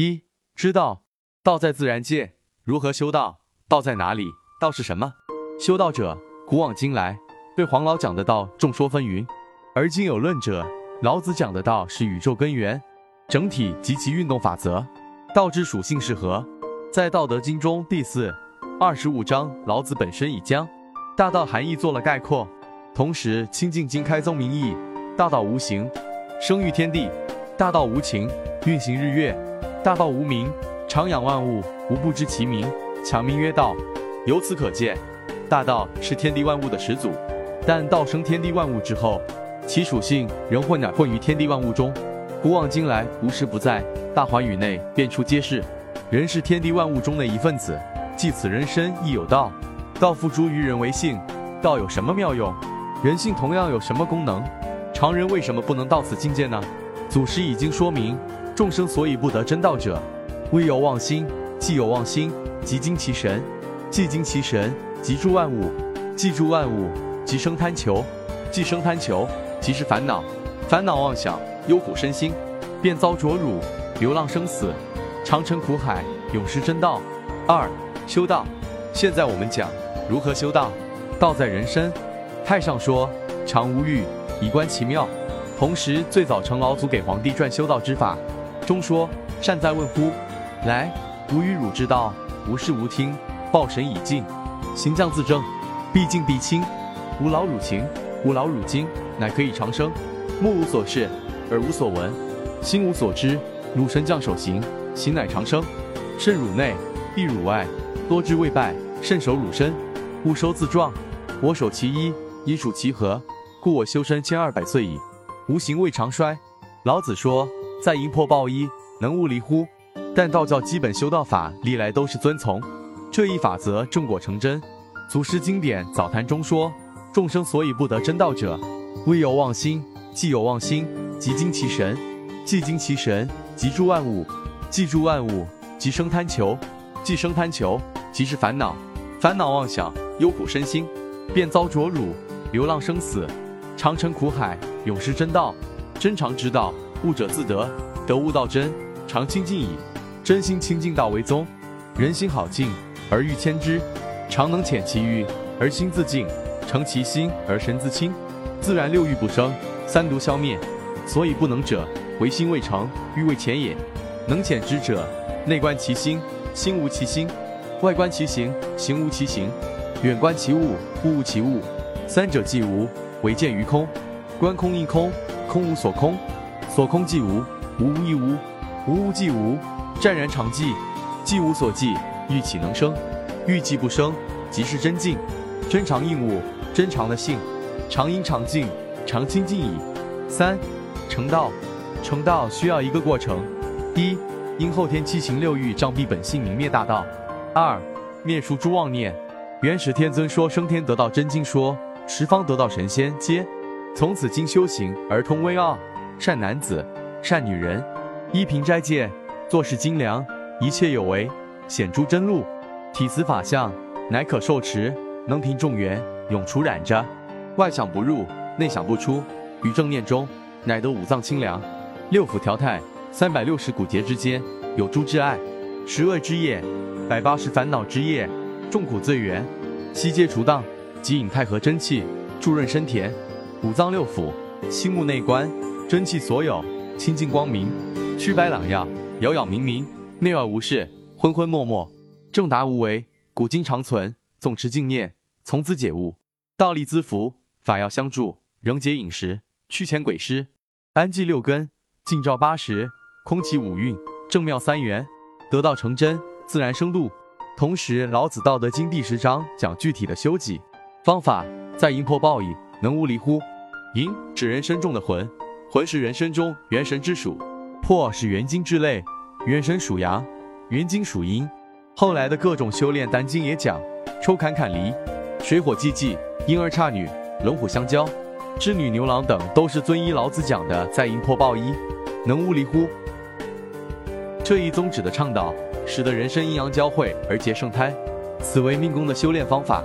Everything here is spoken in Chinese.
一、知道道在自然界，如何修道？道在哪里？道是什么？修道者，古往今来对黄老讲的道众说纷纭，而今有论者，老子讲的道是宇宙根源、整体及其运动法则。道之属性是何？在《道德经》中第四、二十五章，老子本身已将大道含义做了概括，同时《清净经》开宗明义：大道无形，生育天地；大道无情，运行日月；大道无名，常养万物，无不知其名，强名曰道。由此可见，大道是天地万物的始祖。但道生天地万物之后，其属性仍混乃混于天地万物中。古往今来，无时不在。大寰宇内，遍处皆是。人是天地万物中的一份子，即此人身亦有道。道付诸于人为性，道有什么妙用？人性同样有什么功能？常人为什么不能到此境界呢？祖师已经说明，众生所以不得真道者，未有妄心，既有妄心，即精其神，既精其神，即住万物，既住万物，即生贪求，既生贪求，即是烦恼，烦恼妄想，忧苦身心，便遭浊辱，流浪生死。长沉苦海，永失真道。二修道。现在我们讲如何修道。道在人身。太上说：“常无欲，以观其妙。”同时，最早成老祖给皇帝传修道之法，中说：“善哉问乎！来，吾与汝之道，无事无听，报神以敬，行将自正，必敬必亲，无劳汝情，无劳汝精，乃可以长生。目无所视，耳无所闻，心无所知，汝神将守行。”形乃长生，肾汝内，必汝外，多之未败，肾守汝身，勿收自壮。我守其一，以属其和，故我修身千二百岁矣，无形未长衰。老子说：“ 在营破报一，能勿离乎？”但道教基本修道法历来都是遵从这一法则，正果成真。祖师经典《早谈》中说：“众生所以不得真道者，未有妄心；既有妄心，即精其神；既精其神，即住万物。”记住万物，即生贪求；既生贪求，即是烦恼。烦恼妄想，忧苦身心，便遭浊辱，流浪生死，长沉苦海，永失真道。真常之道，悟者自得，得悟道真，常清净矣。真心清净道为宗。人心好静，而欲牵之；常能遣其欲，而心自静；成其心，而神自清。自然六欲不生，三毒消灭。所以不能者，唯心未成，欲未遣也。能遣之者，内观其心，心无其心；外观其行，行无其行；远观其物，物。无其物。三者既无，唯见于空。观空亦空，空无所空；所空即无，无无亦无；无无即无，湛然常寂。寂无所寂，欲岂能生？欲既不生，即是真静。真常应物，真常的性，常应常静，常清净矣。三成道，成道需要一个过程。一，因后天七情六欲障蔽本性，泯灭大道；二，灭除诸妄念。元始天尊说升天得道真经说，十方得道神仙皆从此经修行而通微奥。善男子，善女人，依凭斋戒，做事精良，一切有为，显诸真路，体慈法相，乃可受持，能平众缘，永除染着。外想不入，内想不出，于正念中，乃得五脏清凉，六腑调态。三百六十骨节之间有诸之爱，十恶之业，百八十烦恼之业，众苦罪源，悉皆除荡，即引太和真气，助润身田。五脏六腑，心目内观，真气所有，清净光明，曲白朗耀，杳杳冥冥，内外无事，昏昏默默，正达无为，古今长存，总持净念，从此解悟。道力滋福，法要相助，仍节饮食，驱遣鬼师，安济六根，静照八十。空起五蕴，正妙三元，得道成真，自然生度。同时，老子《道德经》第十章讲具体的修己方法，在阴破报应，能无离乎？阴指人身中的魂，魂是人身中元神之属，魄是元精之类，元神属阳，元精属阴。后来的各种修炼丹经也讲，抽坎坎离，水火既济，婴儿差女，龙虎相交，织女牛郎等，都是遵依老子讲的，在阴破暴一，能无离乎？这一宗旨的倡导，使得人生阴阳交汇而结圣胎，此为命宫的修炼方法。